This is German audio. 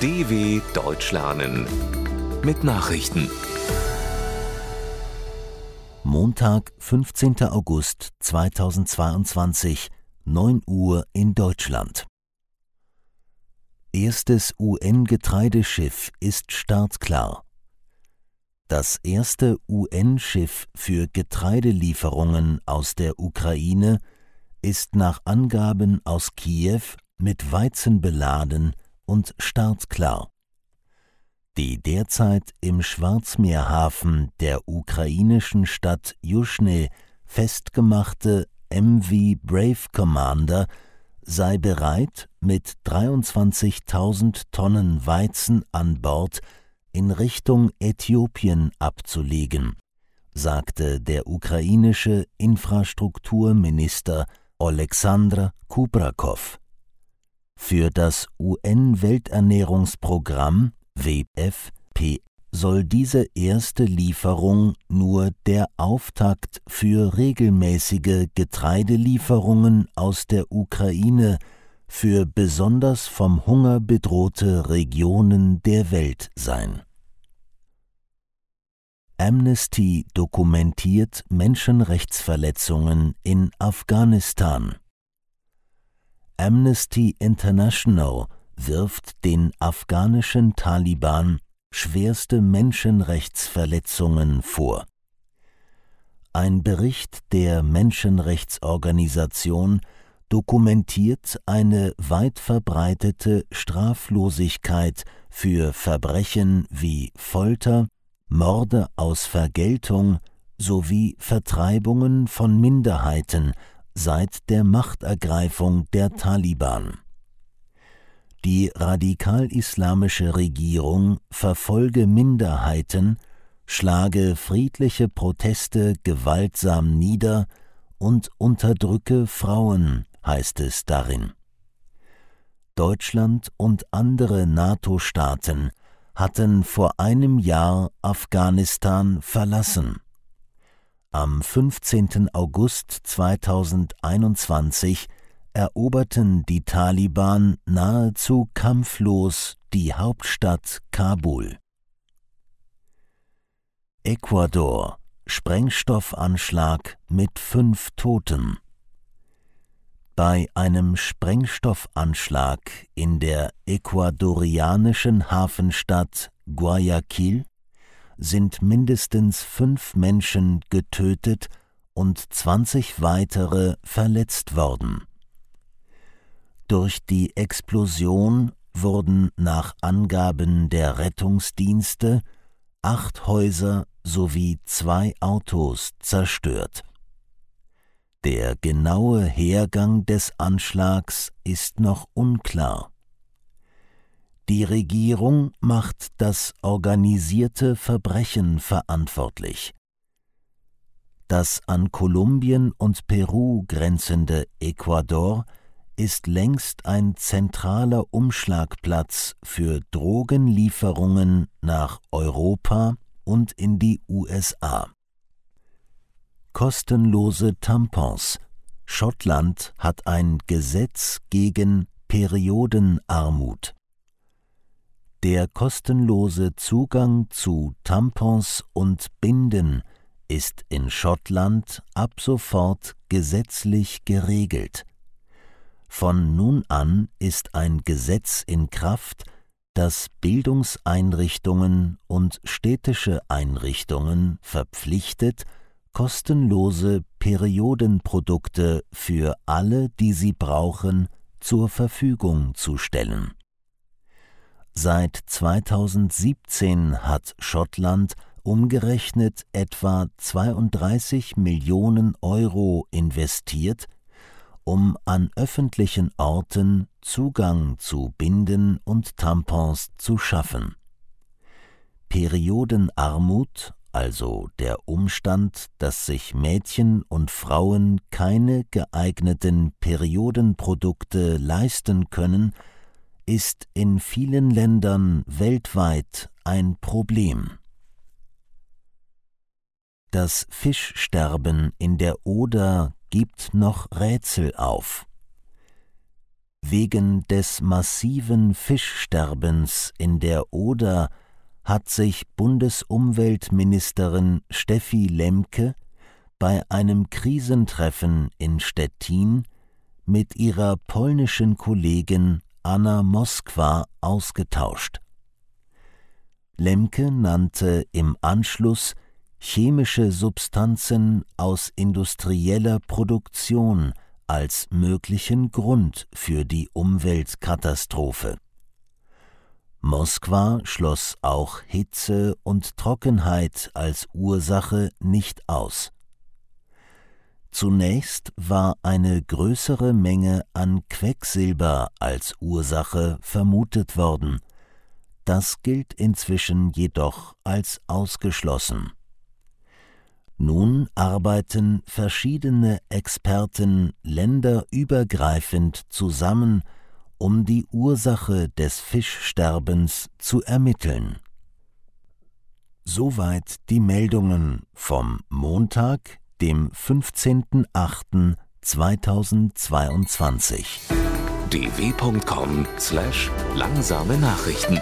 DW Deutsch lernen mit Nachrichten. Montag, 15. August 2022, 9 Uhr in Deutschland. Erstes UN-Getreideschiff ist startklar. Das erste UN-Schiff für Getreidelieferungen aus der Ukraine ist nach Angaben aus Kiew mit Weizen beladen und startklar. Die derzeit im Schwarzmeerhafen der ukrainischen Stadt Juschne festgemachte MV Brave Commander sei bereit, mit 23.000 Tonnen Weizen an Bord in Richtung Äthiopien abzulegen, sagte der ukrainische Infrastrukturminister Oleksandr Kubrakow. Für das UN-Welternährungsprogramm WFP soll diese erste Lieferung nur der Auftakt für regelmäßige Getreidelieferungen aus der Ukraine für besonders vom Hunger bedrohte Regionen der Welt sein. Amnesty dokumentiert Menschenrechtsverletzungen in Afghanistan. Amnesty International wirft den afghanischen Taliban schwerste Menschenrechtsverletzungen vor. Ein Bericht der Menschenrechtsorganisation dokumentiert eine weit verbreitete Straflosigkeit für Verbrechen wie Folter, Morde aus Vergeltung sowie Vertreibungen von Minderheiten seit der Machtergreifung der Taliban. Die radikal-islamische Regierung verfolge Minderheiten, schlage friedliche Proteste gewaltsam nieder und unterdrücke Frauen, heißt es darin. Deutschland und andere NATO-Staaten hatten vor einem Jahr Afghanistan verlassen. Am 15. August 2021 eroberten die Taliban nahezu kampflos die Hauptstadt Kabul. Ecuador Sprengstoffanschlag mit fünf Toten. Bei einem Sprengstoffanschlag in der ecuadorianischen Hafenstadt Guayaquil sind mindestens fünf Menschen getötet und 20 weitere verletzt worden. Durch die Explosion wurden nach Angaben der Rettungsdienste acht Häuser sowie zwei Autos zerstört. Der genaue Hergang des Anschlags ist noch unklar. Die Regierung macht das organisierte Verbrechen verantwortlich. Das an Kolumbien und Peru grenzende Ecuador ist längst ein zentraler Umschlagplatz für Drogenlieferungen nach Europa und in die USA. Kostenlose Tampons. Schottland hat ein Gesetz gegen Periodenarmut. Der kostenlose Zugang zu Tampons und Binden ist in Schottland ab sofort gesetzlich geregelt. Von nun an ist ein Gesetz in Kraft, das Bildungseinrichtungen und städtische Einrichtungen verpflichtet, kostenlose Periodenprodukte für alle, die sie brauchen, zur Verfügung zu stellen. Seit 2017 hat Schottland umgerechnet etwa 32 Millionen Euro investiert, um an öffentlichen Orten Zugang zu Binden und Tampons zu schaffen. Periodenarmut, also der Umstand, dass sich Mädchen und Frauen keine geeigneten Periodenprodukte leisten können, ist in vielen Ländern weltweit ein Problem. Das Fischsterben in der Oder gibt noch Rätsel auf. Wegen des massiven Fischsterbens in der Oder hat sich Bundesumweltministerin Steffi Lemke bei einem Krisentreffen in Stettin mit ihrer polnischen Kollegin Anna Moskwa ausgetauscht. Lemke nannte im Anschluss chemische Substanzen aus industrieller Produktion als möglichen Grund für die Umweltkatastrophe. Moskwa schloss auch Hitze und Trockenheit als Ursache nicht aus. Zunächst war eine größere Menge an Quecksilber als Ursache vermutet worden, das gilt inzwischen jedoch als ausgeschlossen. Nun arbeiten verschiedene Experten länderübergreifend zusammen, um die Ursache des Fischsterbens zu ermitteln. Soweit die Meldungen vom Montag, dem 15.08.2022. dw.com/langsame Nachrichten